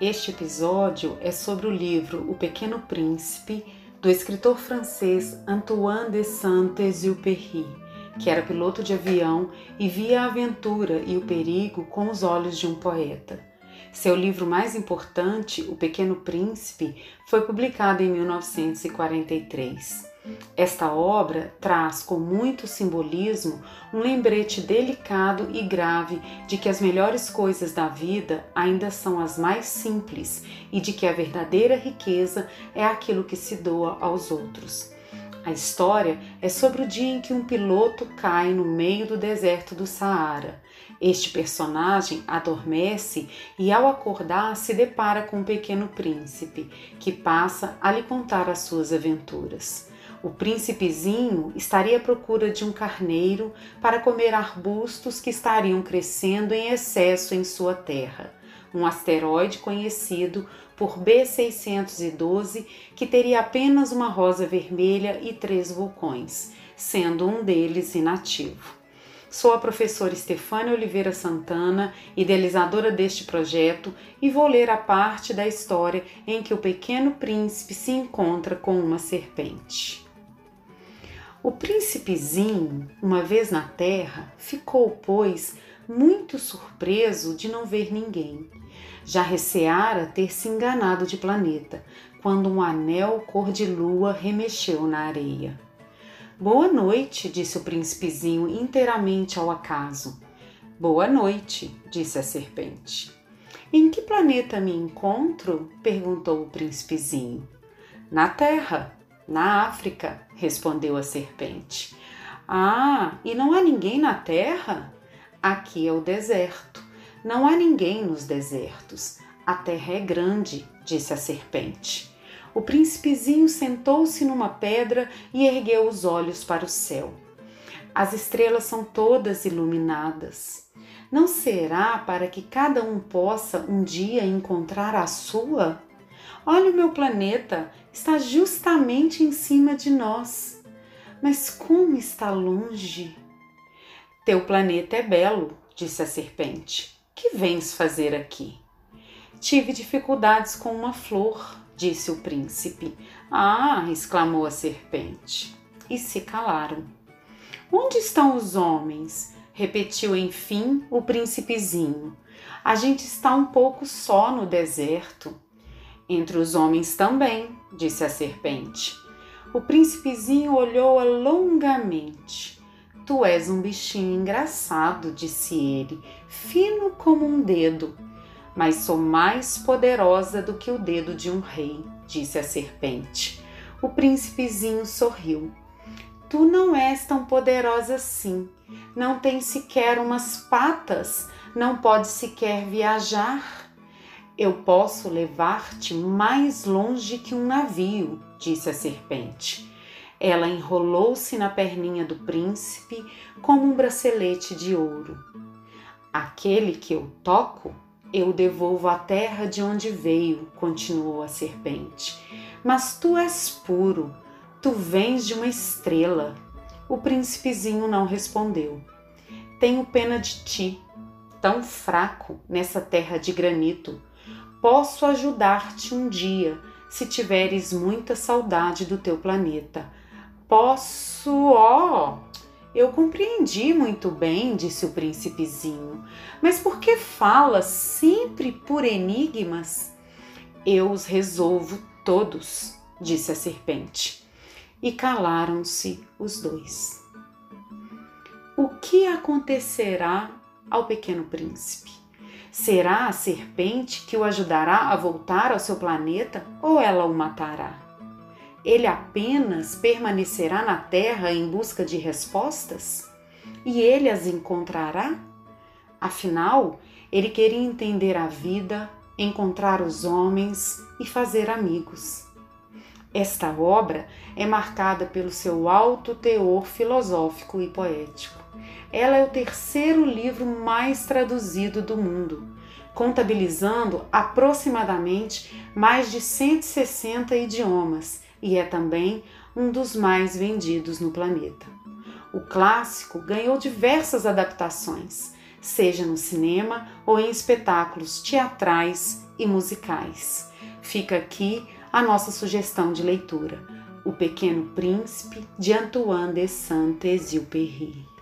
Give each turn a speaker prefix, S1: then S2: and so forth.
S1: Este episódio é sobre o livro O Pequeno Príncipe, do escritor francês Antoine de Saint-Exupéry, que era piloto de avião e via a aventura e o perigo com os olhos de um poeta. Seu livro mais importante, O Pequeno Príncipe, foi publicado em 1943. Esta obra traz com muito simbolismo um lembrete delicado e grave de que as melhores coisas da vida ainda são as mais simples e de que a verdadeira riqueza é aquilo que se doa aos outros. A história é sobre o dia em que um piloto cai no meio do deserto do Saara. Este personagem adormece e, ao acordar, se depara com um pequeno príncipe que passa a lhe contar as suas aventuras. O príncipezinho estaria à procura de um carneiro para comer arbustos que estariam crescendo em excesso em sua terra, um asteroide conhecido por B612 que teria apenas uma rosa vermelha e três vulcões, sendo um deles inativo. Sou a professora Stefânia Oliveira Santana, idealizadora deste projeto, e vou ler a parte da história em que o pequeno príncipe se encontra com uma serpente. O príncipezinho, uma vez na terra, ficou, pois, muito surpreso de não ver ninguém. Já receara ter se enganado de planeta, quando um anel cor de lua remexeu na areia. Boa noite, disse o príncipezinho inteiramente ao acaso. Boa noite, disse a serpente. Em que planeta me encontro? perguntou o príncipezinho. Na Terra, na África, respondeu a serpente. Ah, e não há ninguém na terra? Aqui é o deserto. Não há ninguém nos desertos. A terra é grande, disse a serpente. O príncipezinho sentou-se numa pedra e ergueu os olhos para o céu. As estrelas são todas iluminadas. Não será para que cada um possa um dia encontrar a sua? Olha o meu planeta, está justamente em cima de nós. Mas como está longe? Teu planeta é belo, disse a serpente. Que vens fazer aqui? Tive dificuldades com uma flor, disse o príncipe. Ah! exclamou a serpente. E se calaram. Onde estão os homens? repetiu enfim o príncipezinho. A gente está um pouco só no deserto. Entre os homens também, disse a serpente. O príncipezinho olhou-a longamente. Tu és um bichinho engraçado, disse ele, fino como um dedo. Mas sou mais poderosa do que o dedo de um rei, disse a serpente. O príncipezinho sorriu. Tu não és tão poderosa assim. Não tens sequer umas patas, não podes sequer viajar. Eu posso levar-te mais longe que um navio, disse a serpente. Ela enrolou-se na perninha do príncipe como um bracelete de ouro. Aquele que eu toco, eu devolvo à terra de onde veio, continuou a serpente. Mas tu és puro, tu vens de uma estrela. O príncipezinho não respondeu. Tenho pena de ti, tão fraco nessa terra de granito Posso ajudar-te um dia se tiveres muita saudade do teu planeta. Posso, ó. Oh, eu compreendi muito bem, disse o príncipezinho. Mas por que falas sempre por enigmas? Eu os resolvo todos, disse a serpente. E calaram-se os dois. O que acontecerá ao pequeno príncipe? Será a serpente que o ajudará a voltar ao seu planeta ou ela o matará? Ele apenas permanecerá na Terra em busca de respostas? E ele as encontrará? Afinal, ele queria entender a vida, encontrar os homens e fazer amigos. Esta obra é marcada pelo seu alto teor filosófico e poético. Ela é o terceiro livro mais traduzido do mundo, contabilizando aproximadamente mais de 160 idiomas e é também um dos mais vendidos no planeta. O clássico ganhou diversas adaptações, seja no cinema ou em espetáculos teatrais e musicais. Fica aqui a nossa sugestão de leitura: O Pequeno Príncipe de Antoine de Saint-Exupéry.